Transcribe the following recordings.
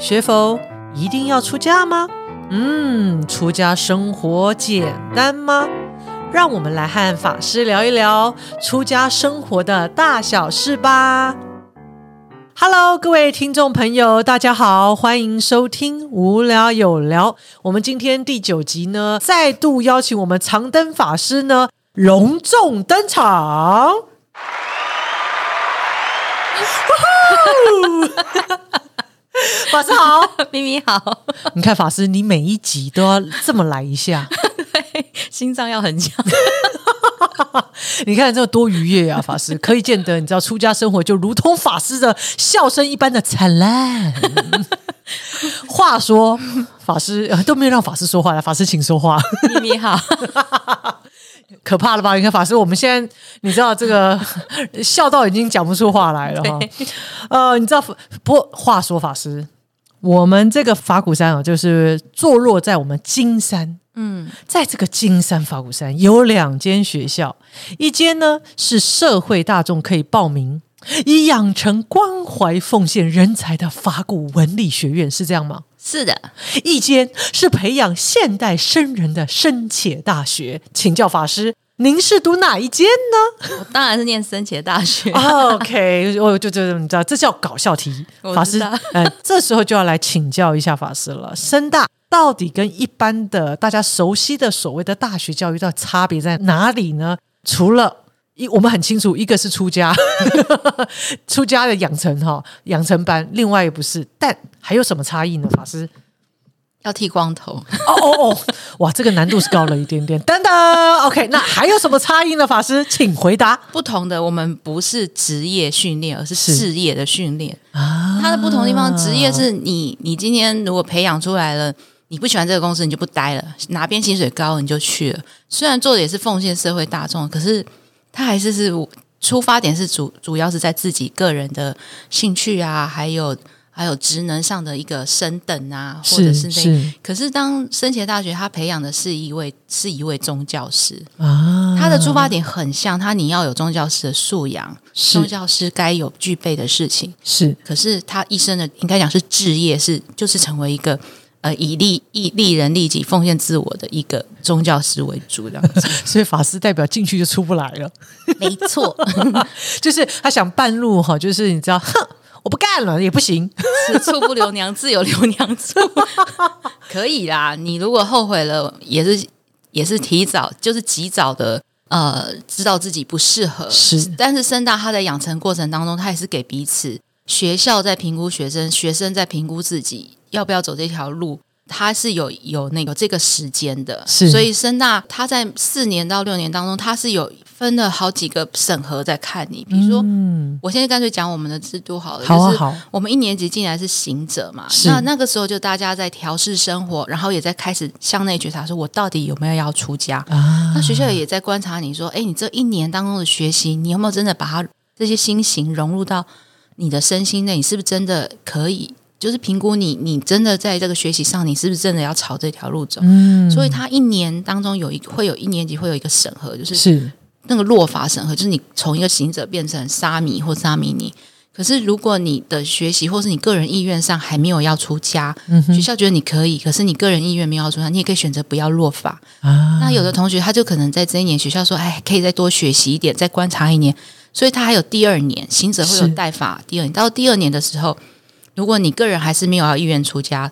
学佛一定要出家吗？嗯，出家生活简单吗？让我们来和法师聊一聊出家生活的大小事吧。Hello，各位听众朋友，大家好，欢迎收听无聊有聊。我们今天第九集呢，再度邀请我们长灯法师呢隆重登场。法师好，咪咪好，你看法师，你每一集都要这么来一下，心脏要很强。你看这多愉悦啊！法师可以见得，你知道出家生活就如同法师的笑声一般的灿烂。话说，法师、呃都没有让法师说话了，法师请说话。咪咪好，可怕了吧？你看法师，我们现在你知道这个 笑到已经讲不出话来了哈。呃，你知道不过话说法师，我们这个法鼓山啊，就是坐落在我们金山。嗯，在这个金山法鼓山有两间学校，一间呢是社会大众可以报名，以养成关怀奉献人才的法鼓文理学院，是这样吗？是的，一间是培养现代僧人的深且大学。请教法师，您是读哪一间呢我当然是念深切大学。OK，我就就你知道，这叫搞笑题。法师我知道，呃，这时候就要来请教一下法师了。深大到底跟一般的大家熟悉的所谓的大学教育的差别在哪里呢？除了一，我们很清楚，一个是出家，出家的养成哈养成班，另外也不是，但还有什么差异呢？法师？要剃光头，哦哦哦，哇，这个难度是高了一点点。等等，OK，那还有什么差异呢？法师，请回答不同的我们不是职业训练，而是是事业的训练。啊它的不同地方，职业是你你今天如果培养出来了。你不喜欢这个公司，你就不待了。哪边薪水高，你就去了。虽然做的也是奉献社会大众，可是它还是是出发点是主主要是在自己个人的兴趣啊，还有还有职能上的一个升等啊，或者是那是可是当升学大学，他培养的是一位是一位宗教师，啊，他的出发点很像他，你要有宗教师的素养，宗教师该有具备的事情。是可是他一生的应该讲是置业，是就是成为一个呃以利以利人利己、奉献自我的一个宗教师为主这样子。所以法师代表进去就出不来了，没错，就是他想半路哈，就是你知道，哼，我不干了也不行，此处不留娘，自有留娘处。可以啦，你如果后悔了，也是也是提早，就是及早的。呃，知道自己不适合是但是深大他在养成过程当中，他也是给彼此学校在评估学生，学生在评估自己要不要走这条路，他是有有那个这个时间的，是。所以深大他在四年到六年当中，他是有分了好几个审核在看你，比如说，嗯，我现在干脆讲我们的制度好了，就是好。啊好，我们一年级进来是行者嘛，是。那那个时候就大家在调试生活，然后也在开始向内觉察，说我到底有没有要出家？啊。那学校也在观察你说，哎，你这一年当中的学习，你有没有真的把它这些心型融入到你的身心内？你是不是真的可以？就是评估你，你真的在这个学习上，你是不是真的要朝这条路走？嗯所以他一年当中有一会有一年级会有一个审核，就是是那个落法审核，就是你从一个行者变成沙弥或沙弥尼。可是如果你的学习或是你个人意愿上还没有要出家，嗯学校觉得你可以，可是你个人意愿没有要出家，你也可以选择不要落法。啊，那有的同学他就可能在这一年学校说，哎，可以再多学习一点，再观察一年，所以他还有第二年，行者会有是带法。第二年到第二年的时候，如果你个人还是没有要意愿出家，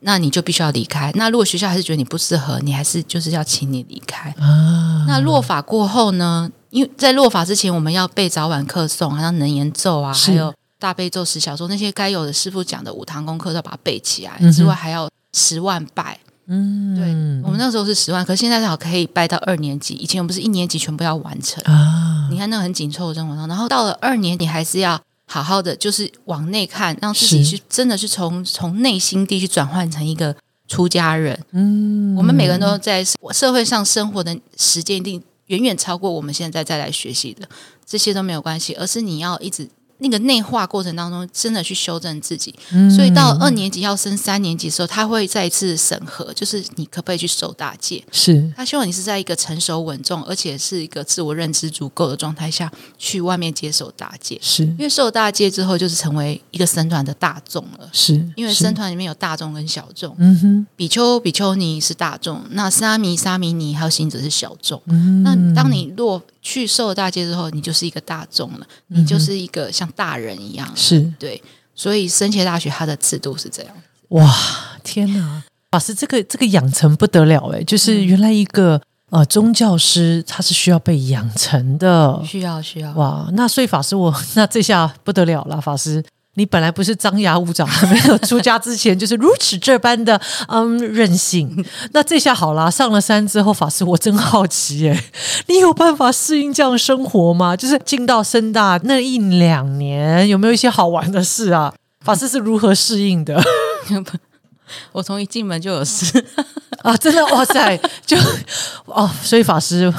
那你就必须要离开。那如果学校还是觉得你不适合，你还是就是要请你离开。啊，那落法过后呢？因为在落法之前，我们要背早晚课诵，还有能言咒啊，是还有大悲咒、十小咒那些该有的师傅讲的五堂功课都要把它背起来。嗯之外，还要十万拜。嗯对，我们那时候是十万，可是现在好可以拜到二年级。以前我们不是一年级全部要完成，啊，你看那个很紧凑的生活上，然后到了二年，你还是要好好的，就是往内看，让自己去真的是从从内心地去转换成一个出家人。嗯我们每个人都在社会上生活的时间一定远远超过我们现在再来学习的，这些都没有关系，而是你要一直那个内化过程当中，真的去修正自己。嗯所以到二年级要升三年级的时候，他会再一次审核，就是你可不可以去守大戒。是他希望你是在一个成熟稳重，而且是一个自我认知足够的状态下去外面接受大戒。是因为受大戒之后，就是成为一个僧团的大众了。是，因为僧团里面有大众跟小众，嗯哼，比丘、比丘尼是大众，那沙弥、沙弥尼还有行者是小众。嗯那当你若去受了大戒之后，你就是一个大众了，你就是一个像大人一样。是对，所以深切大学它的制度是这样。哇，天哪！法师，这个这个养成不得了哎，就是原来一个、呃宗教师他是需要被养成的。需要需要。哇，那所以法师我那这下不得了了，法师。你本来不是张牙舞爪，没有出家之前就是如此这般的 嗯任性，那这下好啦，上了山之后，法师我真好奇耶，你有办法适应这样生活吗？就是进到深大那一两年，有没有一些好玩的事啊？法师是如何适应的？我从一进门就有事，啊，真的哇塞，就哦，所以法师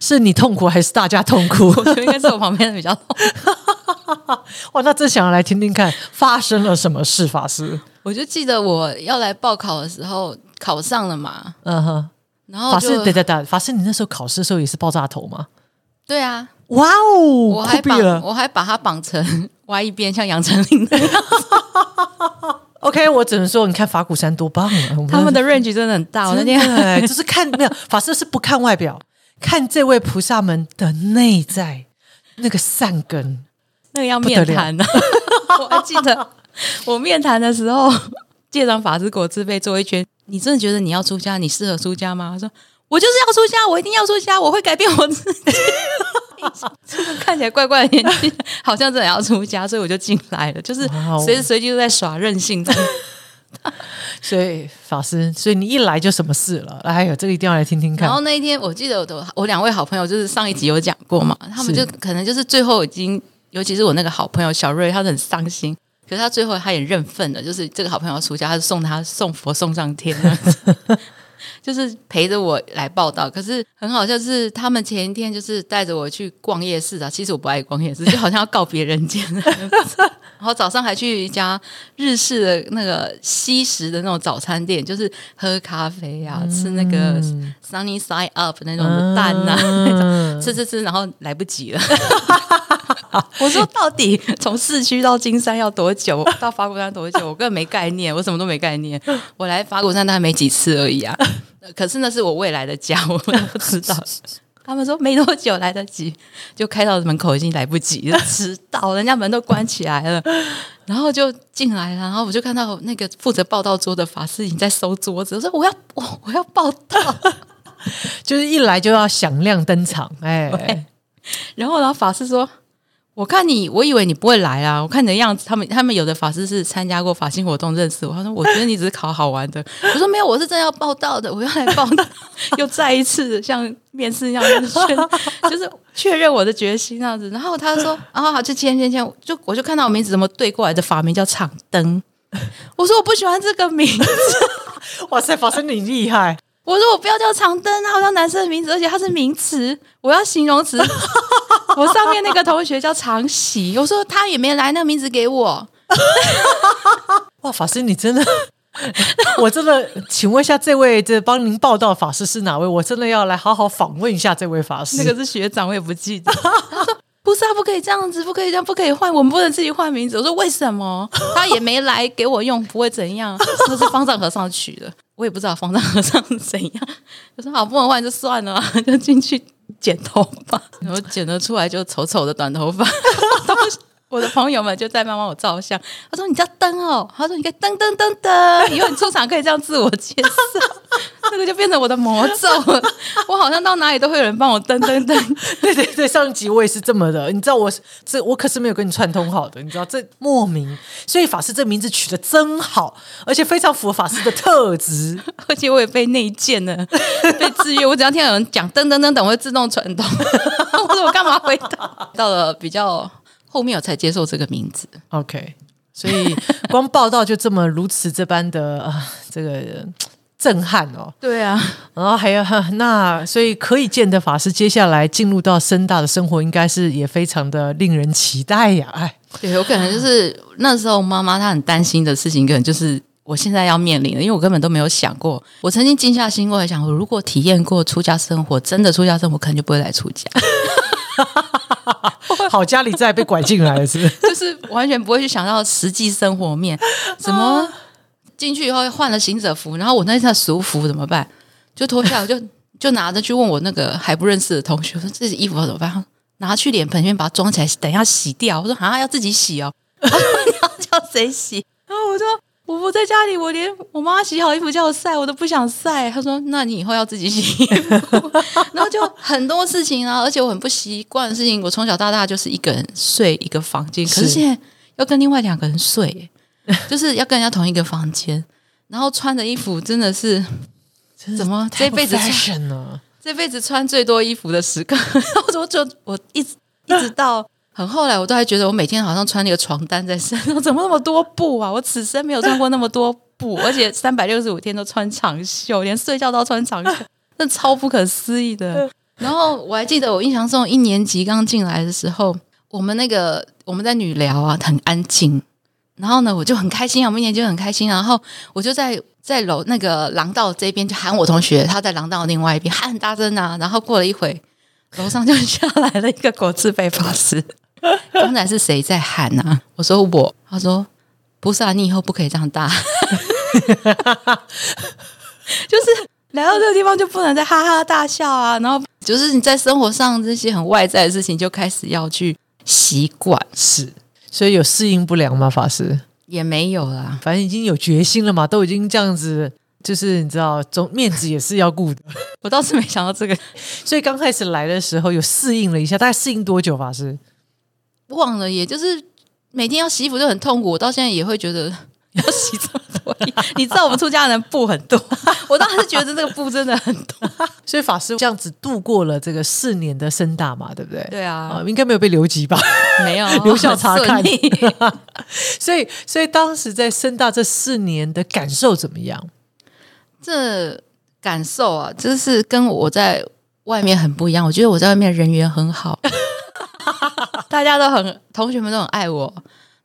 是你痛苦还是大家痛苦？我觉得应该是我旁边的比较痛。哇，那真想要来听听看发生了什么事，法师。我就记得我要来报考的时候考上了嘛，嗯哼，然后法师，就对对对，法师，你那时候考试的时候也是爆炸头吗？对啊，哇哦，我还绑了。我还把它绑成 歪一边，像杨丞琳那样。OK，我只能说，你看法鼓山多棒啊！他们的 range 真的很大，我那天 就是看没有法师是不看外表，看这位菩萨们的内在那个善根。那个要面谈呢。我还记得我面谈的时候，借长法师给我自费做一圈。你真的觉得你要出家，你适合出家吗？他说我就是要出家，我一定要出家，我会改变我自己。这 个看起来怪怪的年纪，好像真的要出家，所以我就进来了，就是随时随地都在耍任性。所以法师，所以你一来就什么事了？哎呦，这个一定要来听听看然。后那一天，我记得我的我两位好朋友，就是上一集有讲过嘛，他们就可能就是最后已经，尤其是我那个好朋友小瑞，他很伤心，可是他最后他也认份了，就是这个好朋友要出家，他是送他送佛送上天 就是陪着我来报道。可是很好笑，是他们前一天就是带着我去逛夜市啊，其实我不爱逛夜市，就好像要告别人间。然后早上还去一家日式的那个西食的那种早餐店，就是喝咖啡啊，吃那个 sunny side up 那种的蛋呐、那种吃吃吃，然后来不及了。我说到底从市区到金山要多久？到法鼓山多久？我根本没概念，我什么都没概念。我来法鼓山大概没几次而已啊。可是那是我未来的家，我们不知道。他们说没多久来得及，就开到门口已经来不及了，迟到，人家门都关起来了，然后就进来了，然后我就看到那个负责报道桌的法师已经在收桌子，我说我要我我要报道，就是一来就要响亮登场，哎，然后然后法师说。我看你，我以为你不会来啊！我看你的样子，他们他们有的法师是参加过法性活动认识我。他说：“我觉得你只是考好玩的。”我说：“没有，我是真的要报道的，我要来报道。”又再一次像面试一样，就是确就是确认我的决心那样子。然后他说：“啊，好，就签签签。”就我就看到我名字怎么对过来的法名叫场灯。我说我不喜欢这个名字，哇塞，法师你厉害，我说我不要叫长灯，它好像男生的名字，而且它是名词，我要形容词。我上面那个同学叫常喜，我说他也没来，那个名字给我。哇，法师你真的。我真的，请问一下，这位这帮您报道法师是哪位？我真的要来好好访问一下这位法师。那个是学长，我也不记得。他说：“不是啊，不可以这样子，不可以这样，不可以换，我们不能自己换名字。”我说：“为什么？他也没来给我用，不会怎样。那是方丈和尚取的，我也不知道方丈和尚是怎样。”我说：“好，不能换就算了啊，就进去剪头发，然后剪得出来就丑丑的短头发。”我的朋友们就在帮帮我照相，他说：“你叫灯哦。”他说：“你可以噔噔噔噔，以后你出场可以这样自我介绍。”那个就变成我的魔咒了。我好像到哪里都会有人帮我噔噔噔。对对对，上一集我也是这么的，你知道我这我可是没有跟你串通好的，你知道这莫名，所以法师这名字取得真好，而且非常符合法师的特质。而且我也被内建了，被制约。我只要听到有人讲噔噔噔噔，我会自动传动。我说我干嘛回答？到了比较后面，我才接受这个名字。OK，所以光报道就这么如此这般的 啊、这个震撼哦。对啊，然后还有那，所以可以见的法师接下来进入到深大的生活，应该是也非常的令人期待呀！哎，对，有可能就是那时候妈妈她很担心的事情，可能就是我现在要面临的，因为我根本都没有想过。我曾经静下心过来想，我如果体验过出家生活，真的出家生活，可能就不会来出家，好，家里再被拐进来了，是？就是完全不会去想到实际生活面，怎么进去以后换了行者服，然后我那套俗服怎么办？就脱下来，我就就拿着去问我那个还不认识的同学，我说这衣服要怎么办？拿去脸盆里面把它装起来，等一下洗掉。我说啊，要自己洗哦，你要叫谁洗？然后我说我不在家里，我连我妈洗好衣服叫我晒，我都不想晒。她说那你以后要自己洗衣服。然后就很多事情啊，而且我很不习惯的事情，我从小到大就是一个人睡一个房间，可是是现在要跟另外两个人睡，就是要跟人家同一个房间，然后穿的衣服真的是怎么这辈子穿？这辈子穿最多衣服的时刻，我就我一直一直到很后来，我都还觉得我每天好像穿那个床单在身上，怎么那么多布啊？我此生没有穿过那么多布，而且三百六十五天都穿长袖，连睡觉都要穿长袖，那超不可思议的。然后我还记得我印象中一年级刚进来的时候，我们那个我们在女寮啊，很安静。然后呢，我就很开心啊，我们一年级很开心。然后我就在在楼那个廊道这边就喊我同学，他在廊道另外一边喊很大声啊。然后过了一会，楼上就下来了一个国字辈法师。刚才是谁在喊啊？我说我。他说不是啊，你以后不可以这样大。就是来到这个地方就不能再哈哈大笑啊。然后就是你在生活上这些很外在的事情，就开始要去习惯，是，所以有适应不良吗？法师，也没有啦。反正已经有决心了嘛，都已经这样子，就是你知道，总面子也是要顾的。我倒是没想到这个，所以刚开始来的时候有适应了一下，大概适应多久？法师，忘了，也就是每天要洗衣服就很痛苦。我到现在也会觉得 要洗这么多。你知道我们出家人布很多，我当时觉得这个布真的很多。所以法师这样子度过了这个四年的深大嘛，对不对？对啊，应该没有被留级吧？没有留校察看所以，所以当时在深大这四年的感受怎么样？这感受啊，就是跟我在外面很不一样。我觉得我在外面人缘很好，大家都很同学们都很爱我，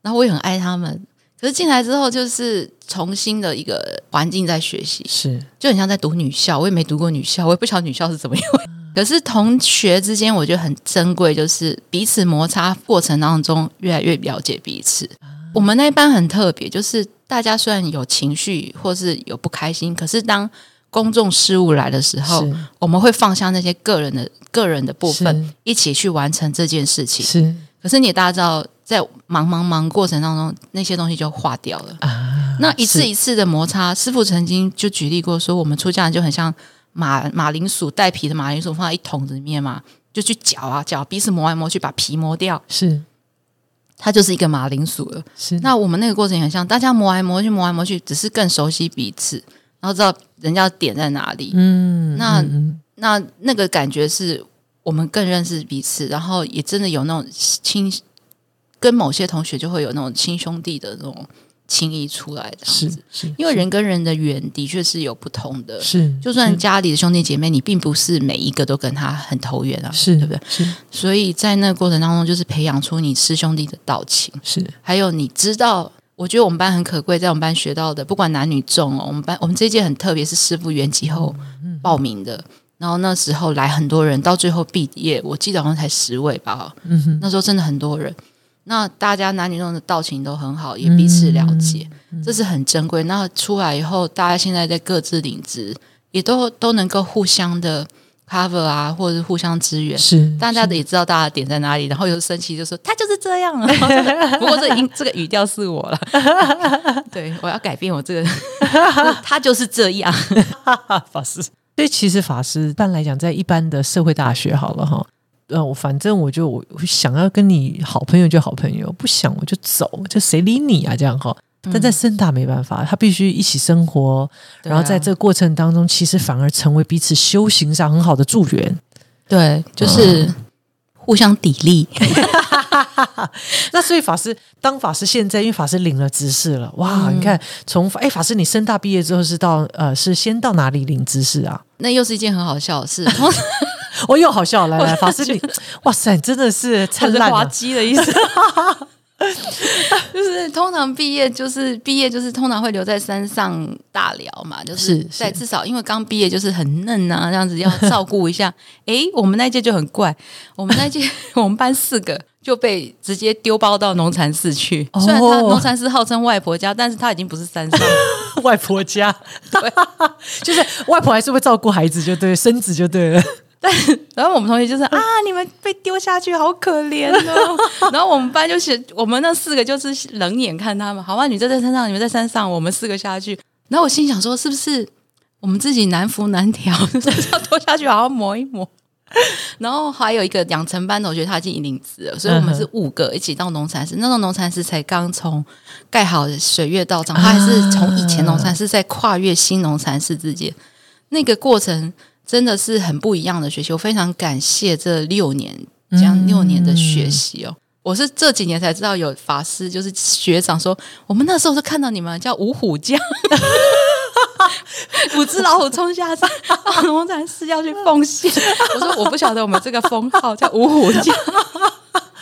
然后我也很爱他们。可是进来之后，就是重新的一个环境在学习，是就很像在读女校。我也没读过女校，我也不晓得女校是怎么一回事。可是同学之间，我觉得很珍贵，就是彼此摩擦过程当中越来越了解彼此。我们那一班很特别，就是大家虽然有情绪或是有不开心，可是当公众事务来的时候，我们会放下那些个人的个人的部分，一起去完成这件事情。是。可是你也大家知道，在忙忙忙过程当中，那些东西就化掉了。啊，那一次一次的摩擦，师傅曾经就举例过说，我们出家人就很像马马铃薯带皮的马铃薯放在一桶子里面嘛，就去搅啊搅，彼此磨来磨去，把皮磨掉，是。它就是一个马铃薯了。是。那我们那个过程也很像，大家磨来磨去，磨来磨去，只是更熟悉彼此，然后知道人家点在哪里。嗯，那那那个感觉是我们更认识彼此，然后也真的有那种亲，跟某些同学就会有那种亲兄弟的那种情谊出来，这样是子。是，因为人跟人的缘的确是有不同的，是就算家里的兄弟姐妹，你并不是每一个都跟他很投缘啊，是对不对？是所以在那个过程当中，就是培养出你师兄弟的道情，是还有你知道。我觉得我们班很可贵，在我们班学到的，不管男女众哦，我们班我们这一届很特别，是师傅圆寂后报名的，然后那时候来很多人，到最后毕业，我记得好像才十位吧，那时候真的很多人。那大家男女众的道情都很好，也彼此了解，嗯这是很珍贵。那出来以后，大家现在在各自领职，也都都能够互相的 cover 啊，或者是互相支援。是大家的也知道大家点在哪里，然后又生气就说他就是这样啊。不过这个音这个语调是我了，对我要改变我这个，他就是这样。法师。所以其实法师一般来讲，在一般的社会大学好了哈，呃，我反正我就我想要跟你好朋友就好朋友，不想我就走，就谁理你啊这样哈。但在深大没办法，他必须一起生活，然后在这个过程当中，其实反而成为彼此修行上很好的助缘。对，就是互相砥砺。那所以法师当法师现在，因为法师领了执事了，哇！你看从哎法师你深大毕业之后是到呃是先到哪里领执事啊？那又是一件很好笑的事，我又好笑，来来，法师你哇塞，真的是灿烂、滑啊！稽的意思。就是通常毕业就是毕业就是通常会留在山上大聊嘛，就是是在至少因为刚毕业就是很嫩啊，这样子要照顾一下。诶，我们那届就很怪，我们那届 我们班四个就被直接丢包到农禅寺去。哦虽然他农禅寺号称外婆家，但是他已经不是山上了。外婆家，对，就是外婆还是会照顾孩子，就对，孙子就对了。然后我们同学就是 啊，你们被丢下去，好可怜哦。然后我们班就是我们那四个就是冷眼看他们，好吧，你就在山上，你们在山上，我们四个下去。然后我心想说，是不是我们自己难扶难调，要拖下去好好磨一磨？然后还有一个养成班同学，他已经领职了，所以我们是五个一起到农禅寺。那种农禅寺才刚从盖好的水月道场，他还是从以前农禅寺在跨越新农禅寺之间，那个过程真的是很不一样的学习。我非常感谢这六年这样六年的学习哦。我是这几年才知道有法师，就是学长说，我们那时候是看到你们叫五虎将，五只老虎冲下山，到农禅寺要去奉献。我说我不晓得我们这个封号叫五虎将，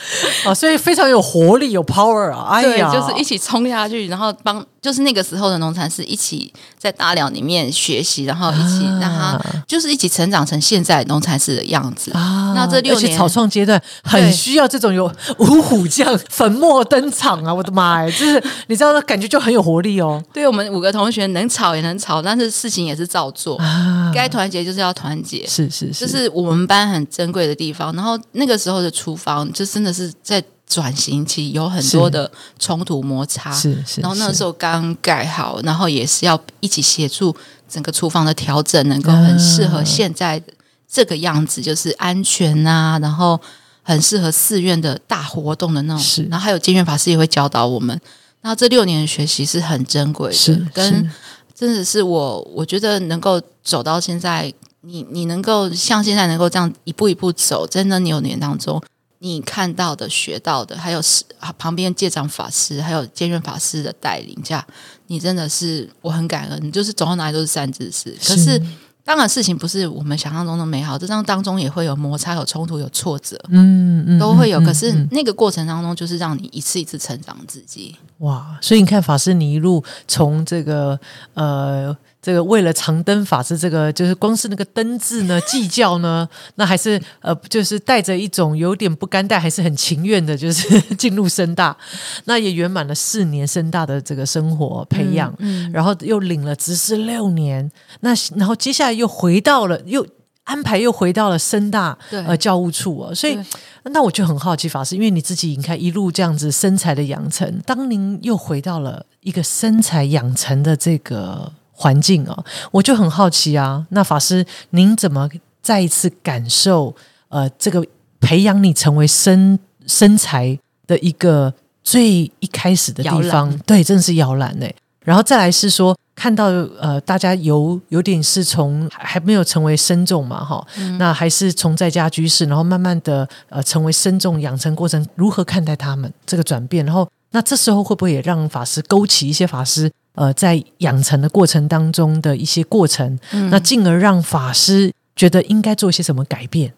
啊，所以非常有活力，有 power 啊！哎对，呀，就是一起冲下去，然后帮，就是那个时候的农禅寺一起在大寮里面学习，然后一起让他就是一起成长成现在农禅寺的样子。啊那这六年草创阶段很需要这种有五虎将粉墨登场啊！我的妈呀，就是你知道，那感觉就很有活力哦。对我们五个同学能吵也能吵，但是事情也是照做，啊，该团结就是要团结。是是是，这是我们班很珍贵的地方。然后那个时候的厨房，就真的是在转型期，有很多的冲突摩擦。是是，然后那时候候刚盖好，然后也是要一起协助整个厨房的调整，能够很适合现在的这个样子，就是安全啊，然后很适合寺院的大活动的那是种。然后还有监院法师也会教导我们。然后这六年的学习是很珍贵的，是跟真的是我，我觉得能够走到现在，你你能够像现在能够这样一步一步走，在那六年当中，你看到的、学到的，还有是啊旁边戒长法师，还有监院法师的带领下，你真的是我很感恩，就是走到哪里都是善知识。可是当然事情不是我们想象中的美好，这当当中也会有摩擦、有冲突、有挫折，嗯嗯都会有。嗯可是嗯那个过程当中，就是让你一次一次成长自己。哇，所以你看法师，你一路从这个呃。这个为了长灯法师，这个就是光是那个灯字呢，计较呢，那还是呃，就是带着一种有点不甘，但还是很情愿的，就是 进入深大，那也圆满了四年深大的这个生活培养，嗯然后又领了执事六年，那然后接下来又回到了又。安排又回到了深大对。呃教务处哦，所以那我就很好奇法师，因为你自己你看一路这样子身材的养成，当您又回到了一个身材养成的这个环境哦，我就很好奇啊。那法师，您怎么再一次感受呃这个培养你成为身身材的一个最一开始的地方篮？对，真的是摇篮哎。然后再来是说，看到呃，大家有有点是从还还没有成为身众嘛，哈、那还是从在家居士，然后慢慢的呃成为身众养成过程，如何看待他们这个转变？然后那这时候会不会也让法师勾起一些法师呃在养成的过程当中的一些过程？那进而让法师觉得应该做一些什么改变？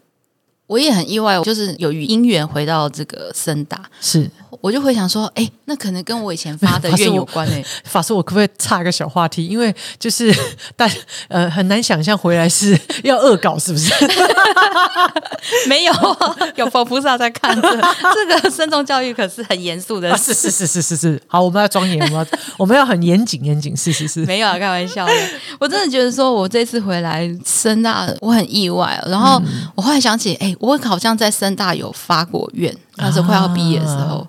我也很意外，就是有因缘回到这个森达，是我就回想说，哎，那可能跟我以前发的 愿有关诶、法师，我可不可以插一个小话题？因为就是大呃很难想象回来是要恶搞，是不是？没有，有佛菩萨在看着。这个慎重教育可是很严肃的是是是是是是，好，我们要庄严，我们要我们要很严谨严谨，是是是，没有啊，开玩笑的。我真的觉得说，我这次回来深大，我很意外。然后我后来想起，哎，我好像在深大有发过愿，那时候快要毕业的时候。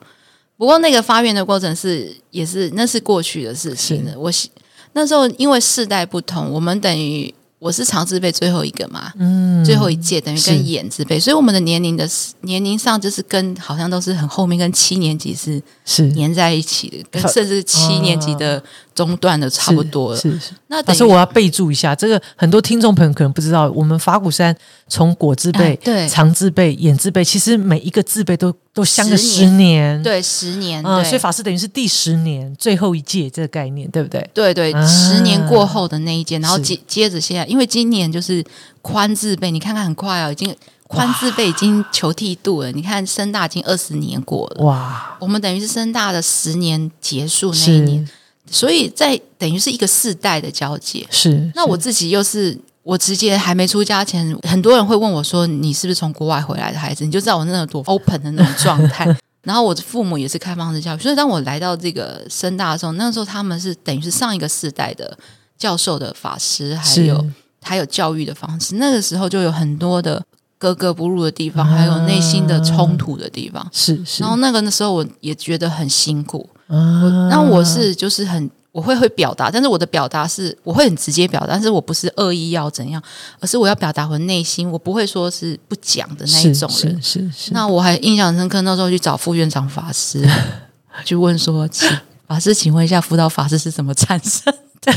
不过那个发愿的过程是，也是那是过去的事情了。我喜那时候因为世代不同，我们等于我是长字辈最后一个嘛，嗯，最后一届等于是。跟眼字辈，所以我们的年龄的年龄上就是跟好像都是很后面跟七年级是是。粘在一起的，跟甚至七年级的中断的差不多了。是是。那但是我要备注一下，这个很多听众朋友可能不知道，我们法鼓山从果字辈、哎对长字辈、眼字辈，其实每一个字辈都都相个十十年，对十年，嗯，对所以法师等于是第十年最后一届这个概念，对不对？对对，啊十年过后的那一届，然后接接着现在，因为今年就是宽字辈，你看看很快哦，已经宽字辈已经求剃度了。你看深大已经二十年过了，哇，我们等于是深大的十年结束那一年，所以在等于是一个世代的交接。是，那我自己又是我直接还没出家前，很多人会问我说：“你是不是从国外回来的孩子？”你就知道我那种多 open 的那种状态。然后我的父母也是开放式教育，所以当我来到这个深大的时候，那时候他们是等于是上一个世代的教授的法师，还有还有教育的方式。那个时候就有很多的格格不入的地方，还有内心的冲突的地方。是是。然后那个那时候我也觉得很辛苦。啊。那我是就是很。我会会表达，但是我的表达是我会很直接表达，但是我不是恶意要怎样，而是我要表达我内心，我不会说是不讲的那一种人。是是是。那我还印象深刻，那时候去找副院长法师，去问说：“法师，请问一下，辅导法师是怎么产生的？”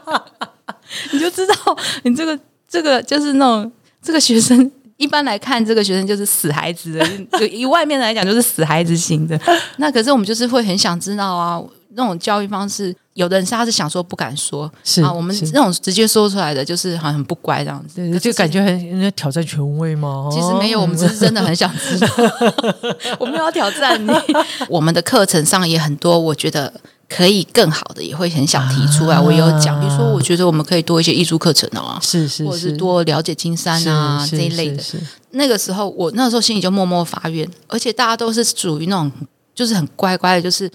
你就知道，你这个这个就是那种这个学生，一般来看，这个学生就是死孩子的，以外面来讲就是死孩子型的。那可是我们就是会很想知道啊。那种教育方式，有的人是他是想说不敢说，是啊，我们那种直接说出来的，就是好像很不乖这样子，就感觉很挑战权威吗？其实没有，我们只是真的很想知道，我们要挑战你。我们的课程上也很多，我觉得可以更好的，也会很想提出来。我有讲，比如说，我觉得我们可以多一些艺术课程哦，是是，或者是多了解金山啊这一类的。那个时候，我那时候心里就默默发愿，而且大家都是属于那种，就是很乖乖的，就是。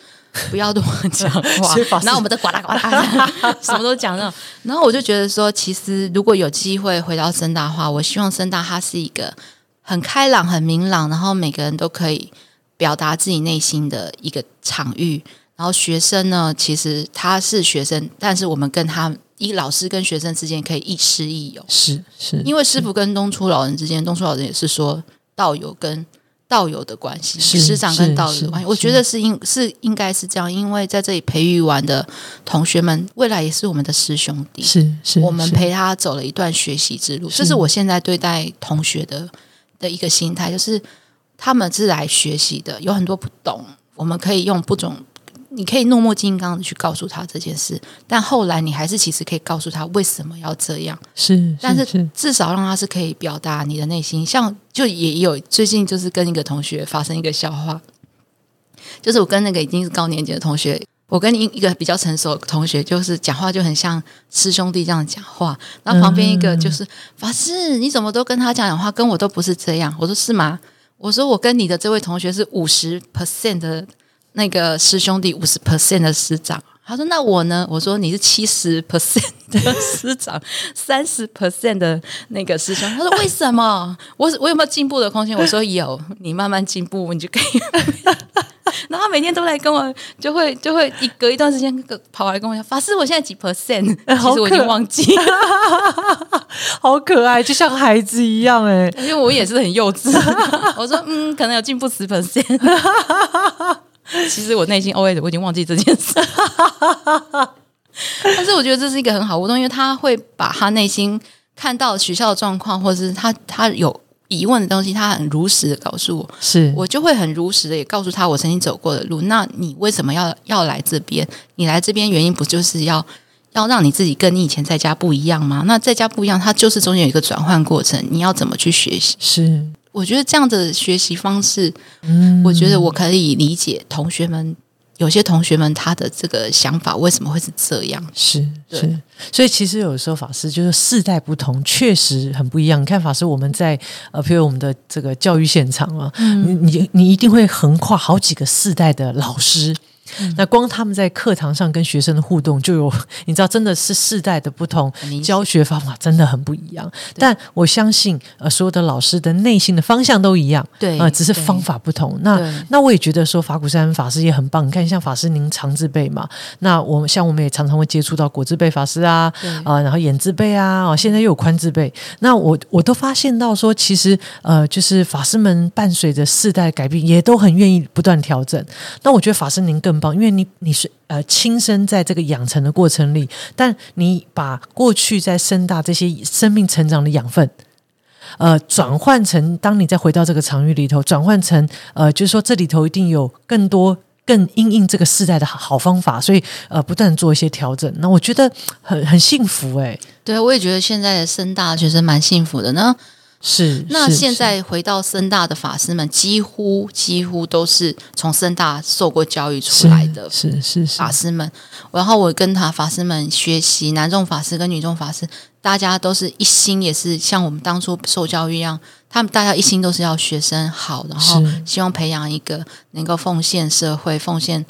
不要多讲话，然后我们都呱啦呱啦，什么都讲那种。然后我就觉得说，其实如果有机会回到深大话，我希望深大它是一个很开朗、很明朗，然后每个人都可以表达自己内心的一个场域。然后学生呢，其实他是学生，但是我们跟他一老师跟学生之间可以亦师亦友。是是，因为师傅跟东初老人之间，东初老人也是说道友跟。道友的关系，师长跟道友的关系，我觉得是应是应该是这样，因为在这里培育完的同学们，未来也是我们的师兄弟，是是，我们陪他走了一段学习之路，这是我现在对待同学的的一个心态，就是他们是来学习的，有很多不懂，我们可以用不懂。你可以诺诺金刚的去告诉他这件事，但后来你还是其实可以告诉他为什么要这样。是，但是至少让他是可以表达你的内心。像就也有最近就是跟一个同学发生一个笑话，就是我跟那个已经是高年级的同学，我跟一一个比较成熟的同学，就是讲话就很像师兄弟这样讲话。然后旁边一个就是法师，你怎么都跟他讲讲话，跟我都不是这样。我说是吗？我说我跟你的这位同学是五十 percent 的。那个师兄弟五十 percent 的师长，他说：“那我呢？”我说：“你是七十 percent 的师长，三十 percent 的那个师兄。”他说：“为什么？我我有没有进步的空间？”我说：“有，你慢慢进步，你就可以。”然后每天都来跟我，就会就会一隔一段时间跑来跟我讲：“法师，我现在几 percent？” 其实我已经忘记，好可爱，就像孩子一样哎。因为我也是很幼稚，我说：“嗯，可能有进步十 percent。” 其实我内心 OS 我已经忘记这件事，但是我觉得这是一个很好互动，因为他会把他内心看到学校的状况，或者是他他有疑问的东西，他很如实的告诉我，是我就会很如实的也告诉他我曾经走过的路。那你为什么要要来这边？你来这边原因不就是要要让你自己跟你以前在家不一样吗？那在家不一样，它就是中间有一个转换过程，你要怎么去学习？是。我觉得这样的学习方式，嗯，我觉得我可以理解同学们有些同学们他的这个想法为什么会是这样？是是，所以其实有时候法师就是世代不同，确实很不一样。你看法师，我们在呃，譬如我们的这个教育现场啊，你你你一定会横跨好几个世代的老师。那光他们在课堂上跟学生的互动，就有 你知道，真的是世代的不同，教学方法真的很不一样。但我相信，呃，所有的老师的内心的方向都一样，对，呃，只是方法不同。那那我也觉得说，法鼓山法师也很棒。你看，像法师您长字辈嘛，那我们像我们也常常会接触到果字辈法师啊，啊，然后眼字辈啊，哦，现在又有宽字辈。那我我都发现到说，其实呃，就是法师们伴随着世代改变，也都很愿意不断调整。那我觉得法师您更。因为你你是呃亲身在这个养成的过程里，但你把过去在深大这些生命成长的养分，呃，转换成当你再回到这个场域里头，转换成呃，就是说这里头一定有更多更应应这个时代的好方法，所以呃，不断做一些调整。那我觉得很很幸福哎，对，我也觉得现在的深大学生蛮幸福的呢。是。那现在回到深大的法师们，几乎几乎都是从深大受过教育出来的是是是法师们。然后我跟他法师们学习，男众法师跟女众法师，大家都是一心，也是像我们当初受教育一样，他们大家一心都是要学生好，然后希望培养一个能够奉献社会、奉献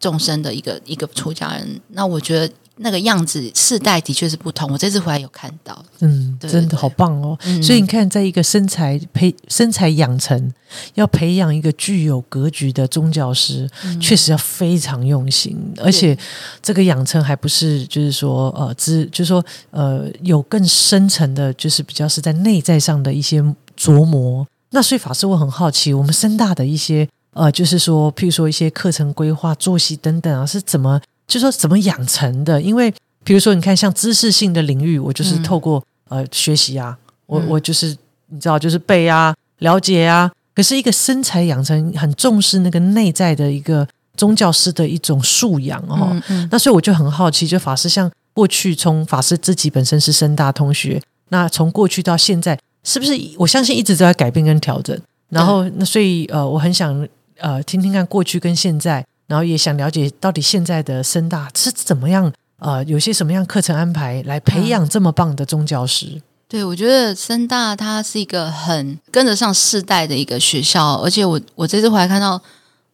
众生的一个一个出家人。那我觉得那个样子世代的确是不同。我这次回来有看到，嗯，对对真的好棒哦！嗯所以你看，在一个身材培身材养成，要培养一个具有格局的宗教师，嗯确实要非常用心，而且这个养成还不是就是说呃，知就是说呃，有更深层的，就是比较是在内在上的一些琢磨。那所以法师，我很好奇，我们深大的一些呃，就是说，譬如说一些课程规划、作息等等啊，是怎么就说怎么养成的？因为比如说，你看像知识性的领域，我就是嗯透过、呃学习啊，我嗯我就是你知道，就是背啊、了解啊。可是一个身材养成很重视那个内在的一个宗教师的一种素养哦。那所以我就很好奇，就法师像过去从法师自己本身是深大同学，那从过去到现在，是不是我相信一直都在改变跟调整？然后那所以呃，我很想呃听听看过去跟现在，然后也想了解到底现在的深大是怎么样呃，有些什么样课程安排来培养这么棒的宗教师？对，我觉得深大它是一个很跟得上世代的一个学校，而且我我这次回来看到，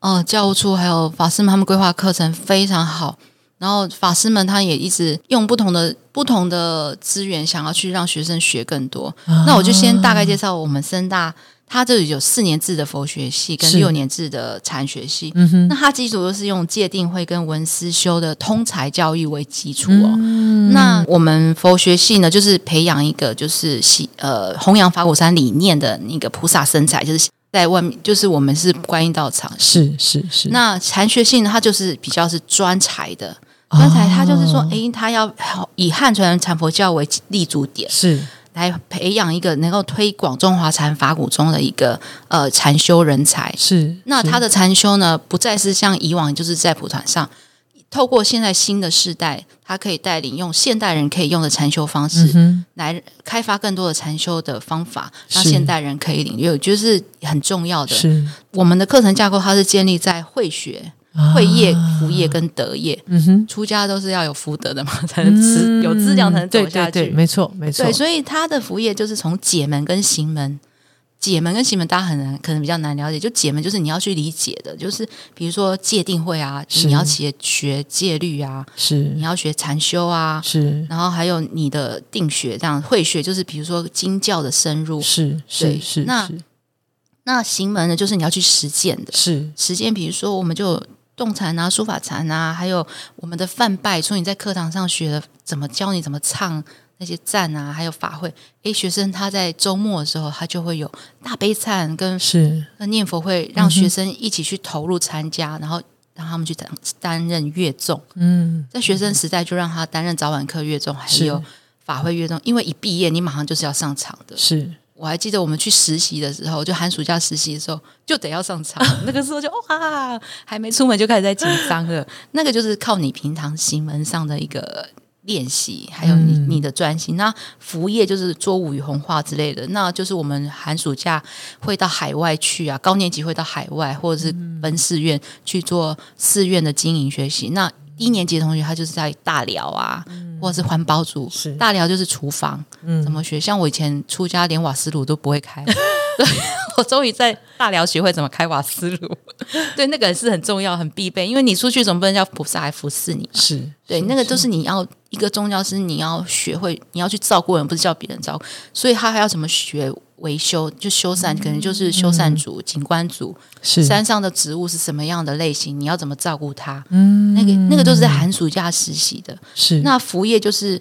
哦、教务处还有法师们他们规划课程非常好，然后法师们他也一直用不同的不同的资源，想要去让学生学更多。那我就先大概介绍我们深大，它这里有四年制的佛学系跟六年制的禅学系，那它基础都是用界定会跟文思修的通才教育为基础哦。嗯。那我们佛学系呢，就是培养一个就是系呃弘扬法鼓山理念的那个菩萨身材，就是在外面，就是我们是观音道场。是是是，那禅学系呢，它就是比较是专才的，专才它就是说，哦诶，它要以汉传禅佛教为立足点，是来培养一个能够推广中华禅法鼓中的一个呃禅修人才。是，那他的禅修呢，不再是像以往就是在蒲团上，透过现在新的世代，他可以带领用现代人可以用的禅修方式，嗯来开发更多的禅修的方法，让是现代人可以领略，就是很重要，的。是我们的课程架构它是建立在会学、慧业、福业跟德业。嗯哼，出家都是要有福德的嘛，才能吃、有资粮才能走下去。对对对，没错没错，对，所以他的福业就是从解门跟行门。解门跟行门，大家很难，可能比较难了解。就解门就是你要去理解的，就是比如说戒定慧啊，你要学学戒律啊，是你要学禅修啊，是然后还有你的定学，这样会学就是比如说经教的深入。是是是，那是那行门呢，就是你要去实践的，是实践，比如说我们就有动禅啊、书法禅啊，还有我们的梵拜，说你在课堂上学的怎么教你怎么唱那些赞啊，还有法会。诶，学生他在周末的时候，他就会有大悲忏跟是跟念佛会，让学生一起去投入参加，然后让他们去担担任乐众。嗯在学生时代就让他担任早晚课乐众，还是有法会乐众，因为一毕业你马上就是要上场的。是我还记得我们去实习的时候，就寒暑假实习的时候，就得要上场。那个时候就哇，还没出门就开始在紧张了。那个就是靠你平常行门上的一个练习，还有你、嗯你的专心。那服业就是桌舞与红画之类的，那就是我们寒暑假会到海外去啊，高年级会到海外或者是分寺院去做寺院的经营学习。那一年级的同学他就是在大寮啊，或者是环保组，大寮就是厨房，嗯怎么学？像我以前出家连瓦斯炉都不会开，对 我终于在大寮学会怎么开瓦斯炉。对，那个是很重要、很必备，因为你出去总不能叫菩萨来服侍你嘛。是对，是那个都是你要一个宗教师，你要学会，你要去照顾人，不是叫别人照顾。所以他还要怎么学维修？就修缮，可能就是修缮组、景观组，是山上的植物是什么样的类型，你要怎么照顾它？嗯那个那个都是在寒暑假实习的。是那服业就是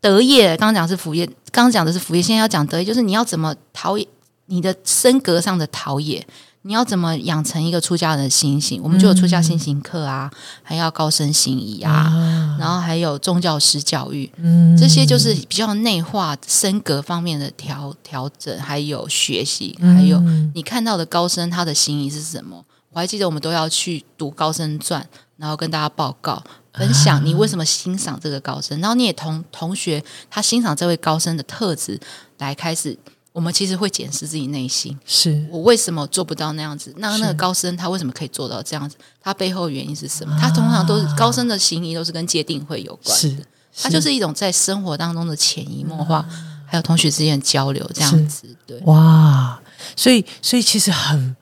德业，刚刚讲是服业，刚刚讲的是服业，现在要讲德业，就是你要怎么陶冶你的身格上的陶冶，你要怎么养成一个出家人的心性？我们就有出家心行课啊，还要高僧行仪啊，啊然后还有宗教师教育，嗯这些就是比较内化升格方面的调调整，还有学习，嗯还有你看到的高僧他的心仪是什么？我还记得我们都要去读高僧传，然后跟大家报告。分享你为什么欣赏这个高僧，然后你也同同学他欣赏这位高僧的特质，来开始我们其实会检视自己内心，是我为什么做不到那样子？那那个高僧他为什么可以做到这样子？他背后原因是什么？他通常都是高僧的行仪都是跟界定会有关是的，，他就是一种在生活当中的潜移默化，还有同学之间的交流，这样子。对，哇，所以所以其实很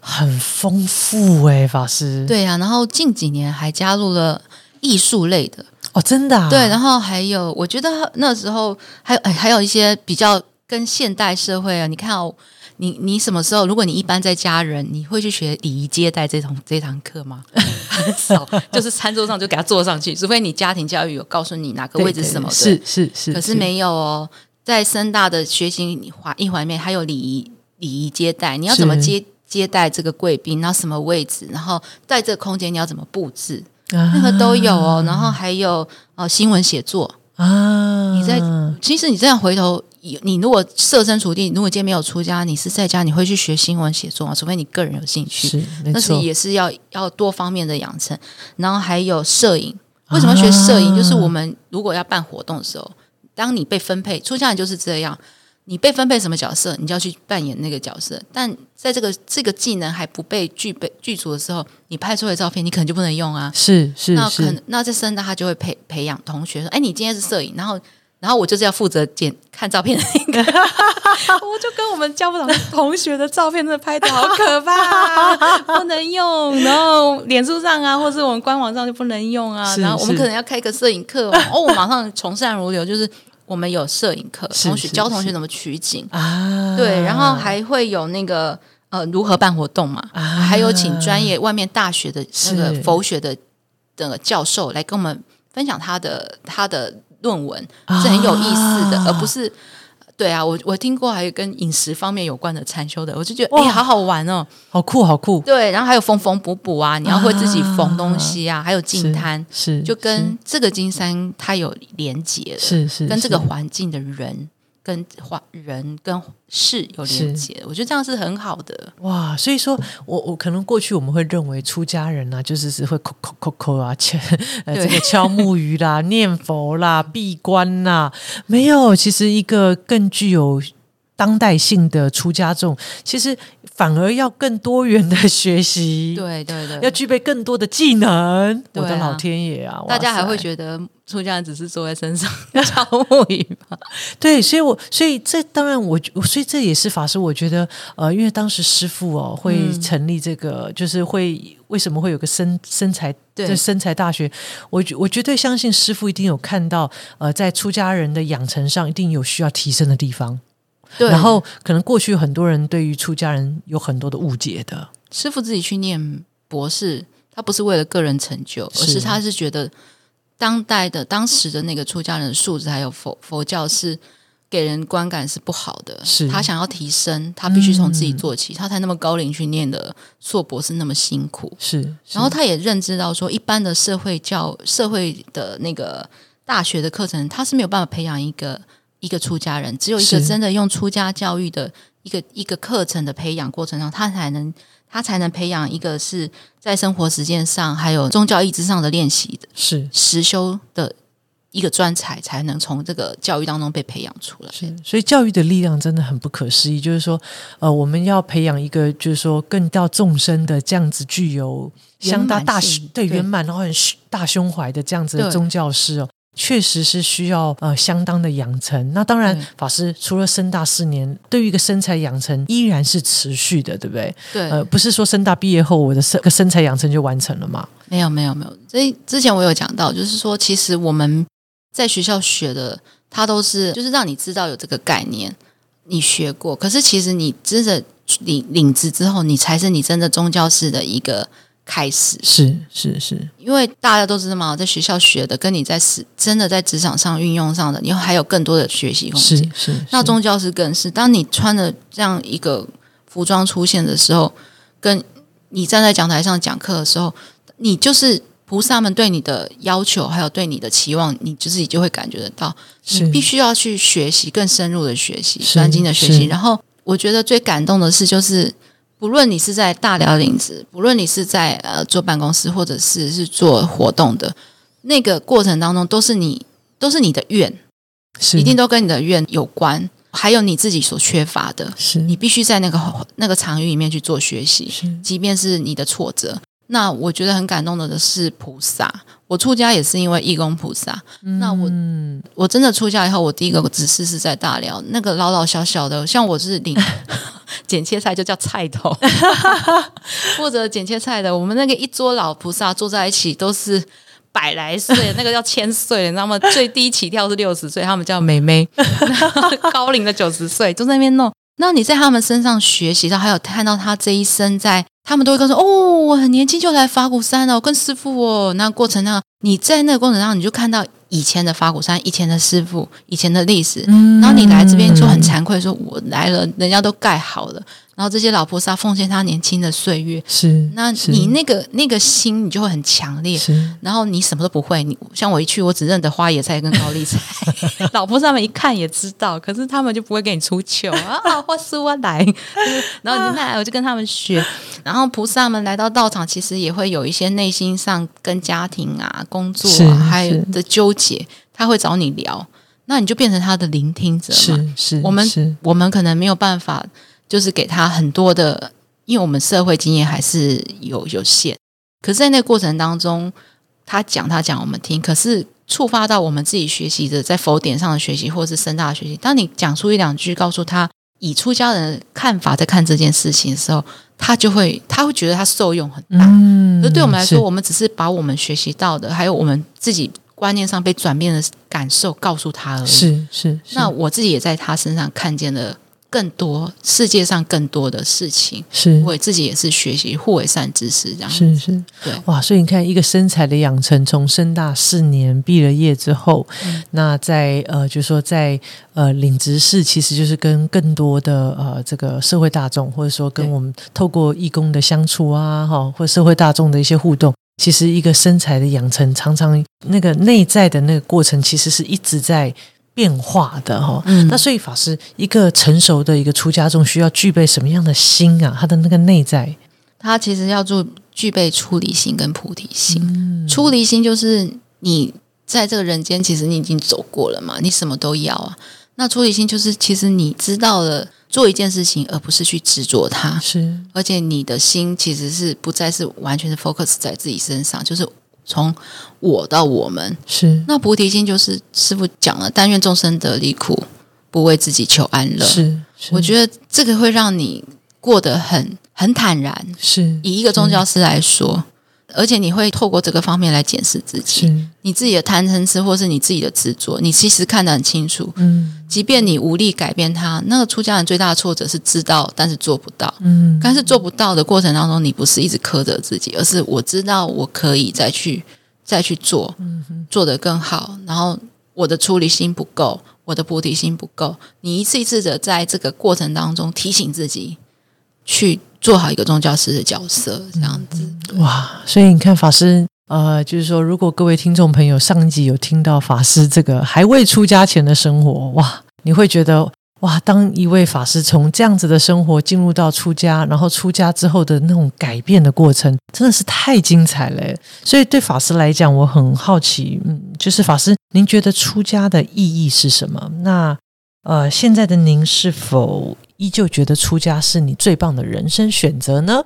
很丰富哎，法师，对啊。然后近几年还加入了艺术类的，哦，真的啊，对，然后还有，我觉得那时候还有哎，还有一些比较跟现代社会啊，你看哦，你你什么时候，如果你一般在家人，你会去学礼仪接待这堂这堂课吗？很少，就是餐桌上就给他坐上去，除非你家庭教育有告诉你哪个位置是什么，的是是是，可是没有哦，在深大的学习环一环面，还有礼仪礼仪接待，你要怎么接接待这个贵宾，然后什么位置，然后在这个空间你要怎么布置，那那个都有哦。然后还有呃新闻写作，啊，你在其实你这样回头，你如果设身处地，如果今天没有出家，你是在家，你会去学新闻写作吗？除非你个人有兴趣，是但是错，也是要要多方面的养成，然后还有摄影。为什么学摄影？啊就是我们如果要办活动的时候，当你被分配出家人就是这样，你被分配什么角色，你就要去扮演那个角色。但在这个这个技能还不被具备具足的时候，你拍出来的照片你可能就不能用啊。是是那可能，那在深大他就会培培养同学说，哎，你今天是摄影，然后然后我就是要负责剪看照片的那个，我就跟我们教不长 同学的照片真的拍的好可怕、啊，不能用，然后脸书上啊，或是我们官网上就不能用啊，然后我们可能要开一个摄影课哦，哦我马上从善如流，就是我们有摄影课，同学教同学怎么取景，啊，对，然后还会有那个呃如何办活动嘛，啊还有请专业外面大学的那个佛学的的教授来跟我们分享他的他的论文，啊是很有意思的，而不是。对啊，我我听过还有跟饮食方面有关的禅修的，我就觉得哎、哇好好玩哦。好酷好酷，对，然后还有缝缝补补啊，你要会自己缝东西啊，还有净滩，是就跟这个金山它有连接的，是是跟这个环境的人跟环人跟事有连接，我觉得这样是很好的。哇，所以说我我可能过去我们会认为出家人啊，就是是会叩叩叩叩啊，敲呃这个敲木鱼啦、念佛啦、闭关啦，没有，其实一个更具有当代性的出家众，其实反而要更多元的学习，，对对对，要具备更多的技能。啊我的老天爷啊！大家还会觉得出家人只是坐在身上敲木鱼吗？对，所以我所以这当然我所以这也是法师，我觉得呃，因为当时师傅哦会嗯成立这个，就是会为什么会有个身身材对这身材大学，我绝我绝对相信师傅一定有看到呃，在出家人的养成上一定有需要提升的地方，对，然后可能过去很多人对于出家人有很多的误解的，师傅自己去念博士，他不是为了个人成就，而是是他是觉得当代的当时的那个出家人的素质还有佛佛教是给人观感是不好的，是。他想要提升，他必须从自己做起，他才那么高龄去念的硕博士那么辛苦。是，然后他也认知到说，一般的社会教社会的那个大学的课程，他是没有办法培养一个一个出家人，只有一个真的用出家教育的一个一个课程的培养过程中，他才能他才能培养一个是在生活实践上还有宗教意志上的练习的是实修的一个专才，才能从这个教育当中被培养出来。是，所以教育的力量真的很不可思议。就是说，呃，我们要培养一个，就是说更到众生的这样子具有相当大对圆满，然后很大胸怀的这样子的宗教师哦。确实是需要呃相当的养成。那当然对，法师除了深大四年，对于一个身材养成依然是持续的，对不对？对，呃，不是说深大毕业后我的身个身材养成就完成了嘛？没有没有没有，所以之前我有讲到，就是说，其实我们在学校学的，它都是就是让你知道有这个概念，你学过，可是其实你真的领领职之后，你才是你真的宗教式的一个开始。是是是，因为大家都知道嘛，在学校学的，跟你在实真的在职场上运用上的，你还有更多的学习空是间。是，是那宗教是更是，当你穿了这样一个服装出现的时候，跟你站在讲台上讲课的时候，你就是菩萨们对你的要求，还有对你的期望，你自己就会感觉得到，你必须要去学习更深入的学习，是专精的学习。然后，我觉得最感动的是，就是不论你是在大寮领职，不论你是在呃做办公室，或者是是做活动的那个过程当中，都是你都是你的愿。是一定都跟你的愿有关。还有你自己所缺乏的，是你必须在那个那个场域里面去做学习，是即便是你的挫折。那我觉得很感动的是菩萨，我出家也是因为义工菩萨。那我嗯我真的出家以后，我第一个指示是在大寮，那个老老小小的，像我是领 剪切菜就叫菜头，负责剪切菜的。我们那个一桌老菩萨坐在一起都是百来岁，那个叫千岁，你知道吗？最低起跳是六十岁，他们叫妹妹，高龄的九十岁就在那边弄。那你在他们身上学习到，还有看到他这一生在，他们都会告诉哦，我很年轻就来法鼓山了，跟师傅哦。那过程上，你在那个过程上，你就看到以前的法鼓山，以前的师傅，以前的历史。然后你来这边就很惭愧，说我来了，人家都盖好了，然后这些老菩萨奉献他年轻的岁月，是，那你那个那个心，你就会很强烈。是。然后你什么都不会，你像我一去，我只认得花野菜跟高丽菜，老菩萨们一看也知道，可是他们就不会给你出糗啊，花师我来，然后你来我就跟他们学，然后菩萨们来到道场，其实也会有一些内心上跟家庭啊、工作啊还有的纠结，他会找你聊，那你就变成他的聆听者嘛。是是，我们是。我们可能没有办法，就是给他很多的，因为我们社会经验还是有有限。可是，在那个过程当中，他讲他讲我们听，可是触发到我们自己学习的，在佛典上的学习，或是深大的学习。当你讲出一两句，告诉他以出家人的看法在看这件事情的时候，他就会他会觉得他受用很大。嗯可是对我们来说，我们只是把我们学习到的，还有我们自己观念上被转变的感受告诉他而已。是是，是那我自己也在他身上看见了更多世界上更多的事情，是我自己也是学习互为善知识这样。是是，对哇！所以你看，一个身材的养成，从深大四年毕了业之后，嗯那在呃，就是说在呃领职事，其实就是跟更多的呃这个社会大众，或者说跟我们透过义工的相处啊，哈，或社会大众的一些互动，其实一个身材的养成，常常那个内在的那个过程，其实是一直在。变化的哈，嗯那所以法师一个成熟的一个出家众需要具备什么样的心啊？他的那个内在他其实要做具备出离心跟菩提心。嗯出离心就是你在这个人间，其实你已经走过了嘛，你什么都要啊。那出离心就是其实你知道了做一件事情，而不是去执着它，是而且你的心其实是不再是完全是 focus 在自己身上，就是从我到我们。是那菩提心就是师傅讲了，但愿众生得离苦，不为自己求安乐。是，是我觉得这个会让你过得很很坦然。是以一个宗教师来说，而且你会透过这个方面来检视自己，你自己的贪嗔痴，或是你自己的执着，你其实看得很清楚。嗯即便你无力改变它，那个出家人最大的挫折是知道，但是做不到。嗯但是做不到的过程当中，你不是一直苛责自己，而是我知道我可以再去再去做，做得更好。然后我的出离心不够，我的菩提心不够，你一次一次的在这个过程当中提醒自己，去做好一个宗教师的角色，这样子。哇！所以你看法师。呃，就是说，如果各位听众朋友上一集有听到法师这个还未出家前的生活，哇，你会觉得哇，当一位法师从这样子的生活进入到出家，然后出家之后的那种改变的过程，真的是太精彩了。所以对法师来讲，我很好奇，嗯，就是法师，您觉得出家的意义是什么？那呃，现在的您是否依旧觉得出家是你最棒的人生选择呢？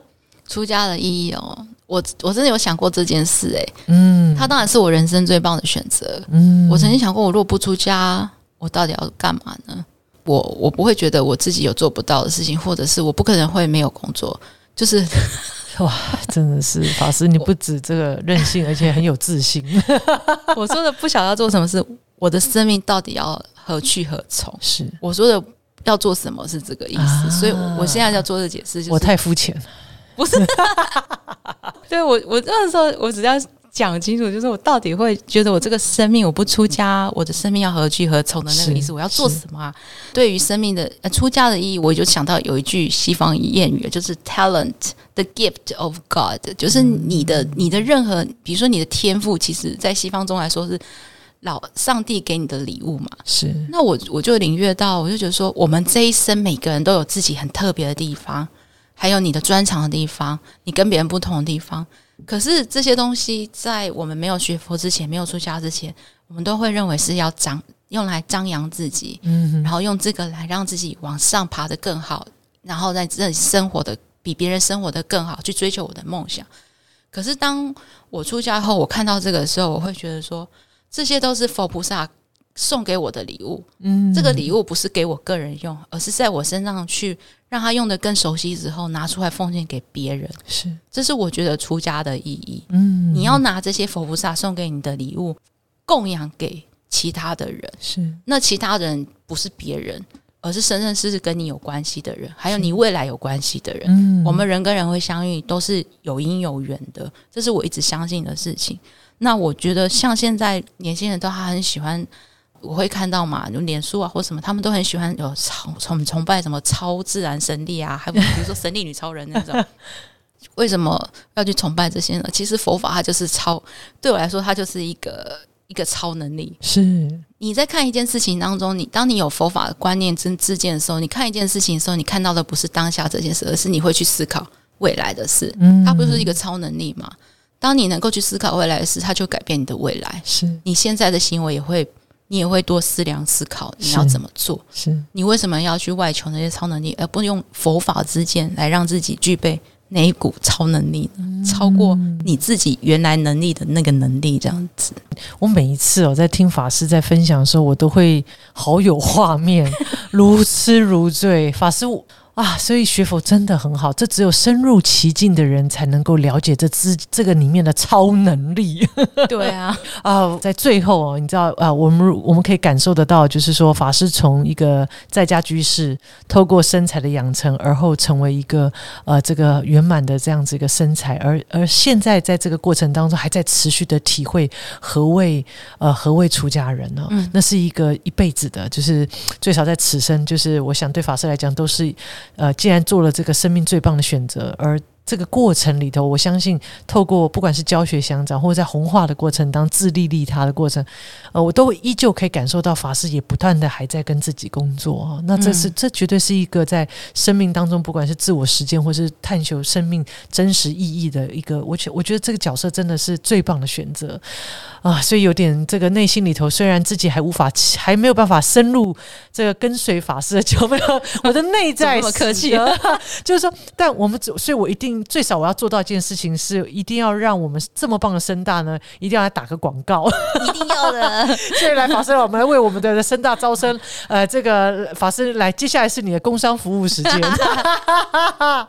出家的意义哦，我我真的有想过这件事，诶，嗯，它当然是我人生最棒的选择。嗯我曾经想过，我如果不出家，我到底要干嘛呢？我我不会觉得我自己有做不到的事情，或者是我不可能会没有工作。就是 哇，真的是法师，你不止这个任性，而且很有自信。我说的不晓得要做什么事，我的生命到底要何去何从？是我说的要做什么是这个意思，啊所以我我现在要做的解释就是我太肤浅了。不是，对我我那时候我只要讲清楚，就是我到底会觉得我这个生命我不出家，我的生命要何去何从的那个意思，我要做什么啊？对于生命的、呃、出家的意义，我就想到有一句西方谚语，就是 talent the gift of God，就是你的你的任何，比如说你的天赋，其实在西方中来说是。老上帝给你的礼物嘛，是那我我就领略到，我就觉得说，我们这一生每个人都有自己很特别的地方，还有你的专长的地方，你跟别人不同的地方。可是这些东西在我们没有学佛之前，没有出家之前，我们都会认为是要张用来张扬自己，嗯然后用这个来让自己往上爬得更好，然后在这里生活的比别人生活的更好，去追求我的梦想。可是当我出家后，我看到这个的时候，我会觉得说，这些都是佛菩萨送给我的礼物。嗯这个礼物不是给我个人用，而是在我身上去让他用的更熟悉之后，拿出来奉献给别人。是这是我觉得出家的意义。嗯你要拿这些佛菩萨送给你的礼物，供养给其他的人。是那其他人不是别人，而是生生世世跟你有关系的人，还有你未来有关系的人。嗯我们人跟人会相遇，都是有因有缘的，这是我一直相信的事情。那我觉得，像现在年轻人都还很喜欢，我会看到嘛，就脸书啊或什么，他们都很喜欢有超崇崇拜什么超自然神力啊，还有比如说神力女超人那种。为什么要去崇拜这些呢？其实佛法它就是超，对我来说，它就是一个一个超能力。是你在看一件事情当中，你当你有佛法的观念跟自见的时候，你看一件事情的时候，你看到的不是当下这件事，而是你会去思考未来的事。嗯它不是一个超能力嘛？当你能够去思考未来的事，它就改变你的未来。是你现在的行为也会，你也会多思量思考你要怎么做。是你为什么要去外求那些超能力，而不用佛法之见来让自己具备哪一股超能力呢？超过你自己原来能力的那个能力，这样子。我每一次哦，在听法师在分享的时候，我都会好有画面，如痴如醉。法师我啊，所以学佛真的很好，这只有深入其境的人才能够了解这之这个里面的超能力。对啊，啊。在最后哦，你知道啊，我们我们可以感受得到，就是说法师从一个在家居士，透过身材的养成，而后成为一个呃这个圆满的这样子一个身材，而而现在在这个过程当中，还在持续的体会何谓呃何谓出家人呢、嗯。那是一个一辈子的，就是最少在此生，就是我想对法师来讲，都是呃，既然做了这个生命最棒的选择，而这个过程里头，我相信透过不管是教学相长，或者在红化的过程当自利利他的过程，呃，我都依旧可以感受到法师也不断的还在跟自己工作啊。那这是、嗯这绝对是一个在生命当中，不管是自我实践或是探求生命真实意义的一个，我觉我觉得这个角色真的是最棒的选择啊。所以有点这个内心里头，虽然自己还无法还没有办法深入这个跟随法师的脚，没 有我的内在怎么么客气就是说，但我们只，所以我一定最少我要做到一件事情，是一定要让我们这么棒的声大呢，一定要来打个广告。一定要的。所以来法师，我们来为我们的声大招生，呃，这个法师来，接下来是你的工商服务时间。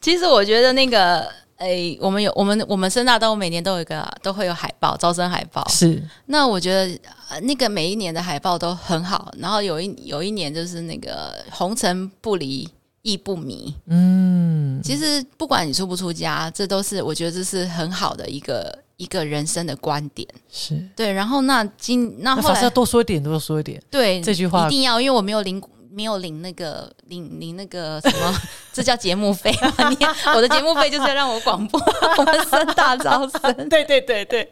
其实我觉得那个，诶、我们有我们我们深大都每年都有一个都会有海报，招生海报。是那我觉得、呃那个每一年的海报都很好。然后有一有一年就是那个红尘不离。亦不迷，嗯，其实不管你出不出家，这都是我觉得这是很好的一个一个人生的观点。是。对，然后那今那后那法师要多说一点，多说一点。对这句话一定要，因为我没有领没有领那个领领那个什么，这叫节目费吗？你我的节目费就是要让我广播我们深大招生，对对对对，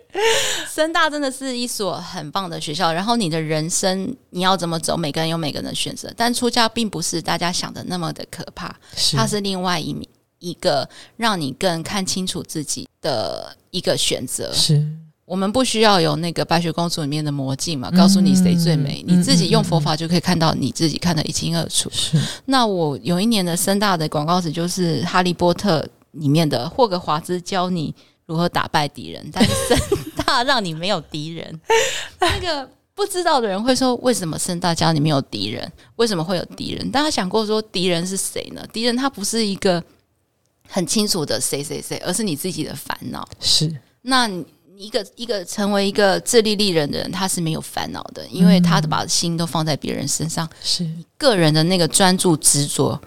深大真的是一所很棒的学校。然后你的人生你要怎么走，每个人有每个人的选择，但出家并不是大家想的那么的可怕，是它是另外一面一个让你更看清楚自己的一个选择。是我们不需要有那个白雪公主里面的魔镜嘛，告诉你谁最美，嗯你自己用佛法就可以看到你自己看得一清二楚。是那我有一年的深大的广告词就是《哈利波特》里面的霍格华兹教你如何打败敌人，但是 深大让你没有敌人。那个不知道的人会说，为什么深大教你没有敌人？为什么会有敌人？大家想过说敌人是谁呢？敌人他不是一个很清楚的谁谁谁，而是你自己的烦恼。是那你一个一个成为一个自立立人的人，他是没有烦恼的，因为他的把心都放在别人身上，是个人的那个专注执着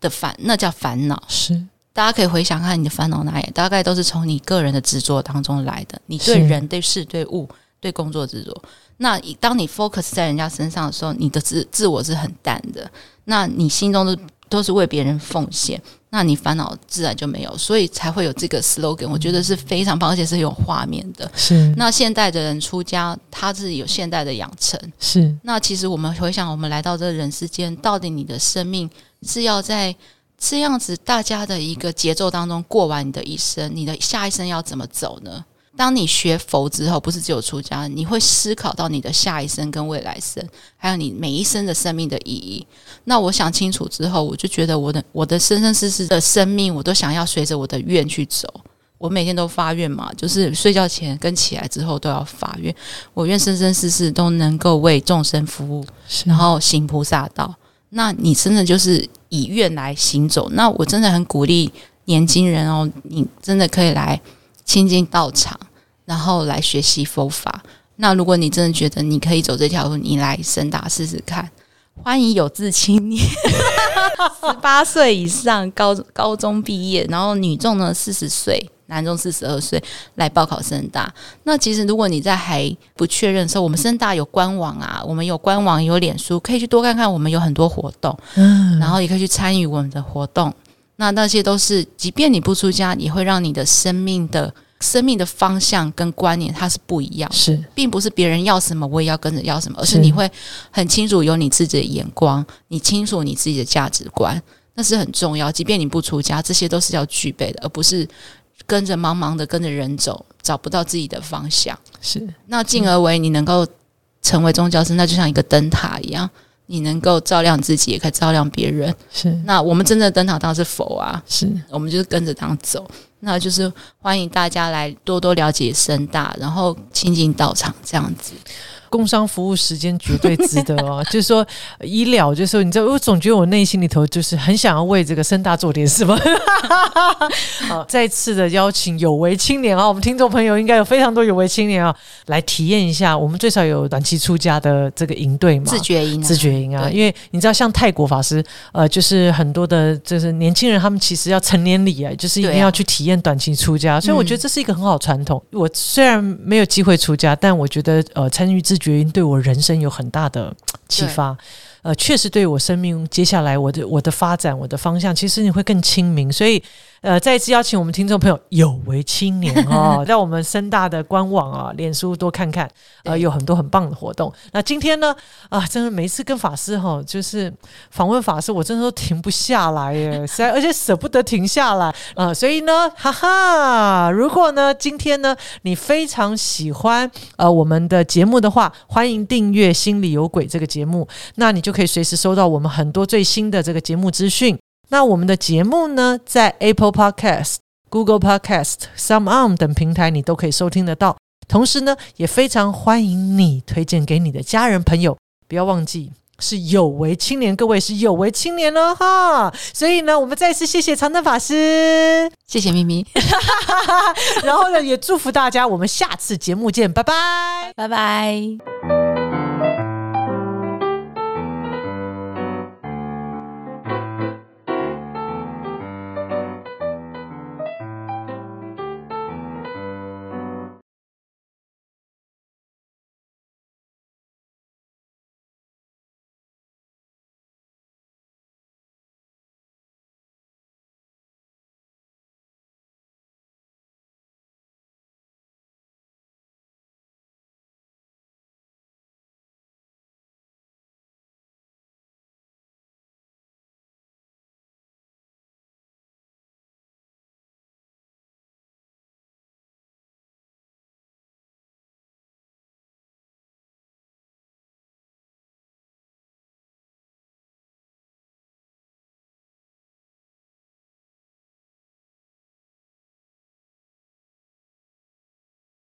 的烦，那叫烦恼。是大家可以回想看你的烦恼哪里，大概都是从你个人的执着当中来的。你对人、对事、对物、对工作执着。那以当你 focus 在人家身上的时候，你的自自我是很淡的。那你心中都都是为别人奉献，那你烦恼自然就没有，所以才会有这个 slogan。我觉得是非常棒，而且是有画面的。是那现代的人出家，他是有现代的养成。是那其实我们回想，我们来到这人世间，到底你的生命是要在这样子大家的一个节奏当中过完你的一生，你的下一生要怎么走呢？当你学佛之后，不是只有出家，你会思考到你的下一生跟未来生，还有你每一生的生命的意义。那我想清楚之后，我就觉得我的我的生生世世的生命，我都想要随着我的愿去走。我每天都发愿嘛，就是睡觉前跟起来之后都要发愿，我愿生生世世都能够为众生服务，然后行菩萨道。那你真的就是以愿来行走。那我真的很鼓励年轻人哦，你真的可以来亲近道场，然后来学习佛法。那如果你真的觉得你可以走这条路，你来深大试试看。欢迎有志青年，十八岁以上，高高中毕业，然后女众呢四十岁。男中四十二岁来报考深大，那其实如果你在还不确认的时候，我们深大有官网啊，我们有官网有脸书，可以去多看看，我们有很多活动，嗯，然后也可以去参与我们的活动。那那些都是，即便你不出家，也会让你的生命的生命的方向跟观念它是不一样，是，并不是别人要什么我也要跟着要什么，而是你会很清楚有你自己的眼光，你清楚你自己的价值观，那是很重要。即便你不出家，这些都是要具备的，而不是。跟着茫茫的跟着人走，找不到自己的方向。是那进而为你能够成为宗教师，那就像一个灯塔一样，你能够照亮自己，也可以照亮别人。是那我们真正的灯塔当然是佛啊，是我们就是跟着这样走。那就是欢迎大家来多多了解深大，然后亲近道场这样子。工商服务时间绝对值得哦，就是说医疗，就是说你知道，我总觉得我内心里头就是很想要为这个深大做点什么。好，再次的邀请有为青年啊，我们听众朋友应该有非常多有为青年啊，来体验一下。我们最少有短期出家的这个营队嘛，自觉营，自觉营啊。因为你知道，像泰国法师，呃，就是很多的，就是年轻人，他们其实要成年礼啊，就是一定要去体验短期出家。所以我觉得这是一个很好传统。我虽然没有机会出家，但我觉得呃，参与自对我人生有很大的启发，呃，确实对我生命接下来我的我的发展我的方向，其实你会更清明，所以。呃，再一次邀请我们听众朋友有为青年哦，在我们深大的官网啊、脸书多看看，呃，有很多很棒的活动。那今天呢，啊，真的每次跟法师哈，就是访问法师，我真的都停不下来耶，实在而且舍不得停下来啊。所以呢，哈哈，如果呢今天呢你非常喜欢呃我们的节目的话，欢迎订阅《心里有鬼》这个节目，那你就可以随时收到我们很多最新的这个节目资讯。那我们的节目呢，在 Apple Podcast、Google Podcast、Some On 等平台，你都可以收听得到。同时呢，也非常欢迎你推荐给你的家人朋友。不要忘记是有为青年，各位是有为青年了哈。所以呢，我们再次谢谢长灯法师，谢谢咪咪。然后呢，也祝福大家，我们下次节目见，拜拜，拜拜。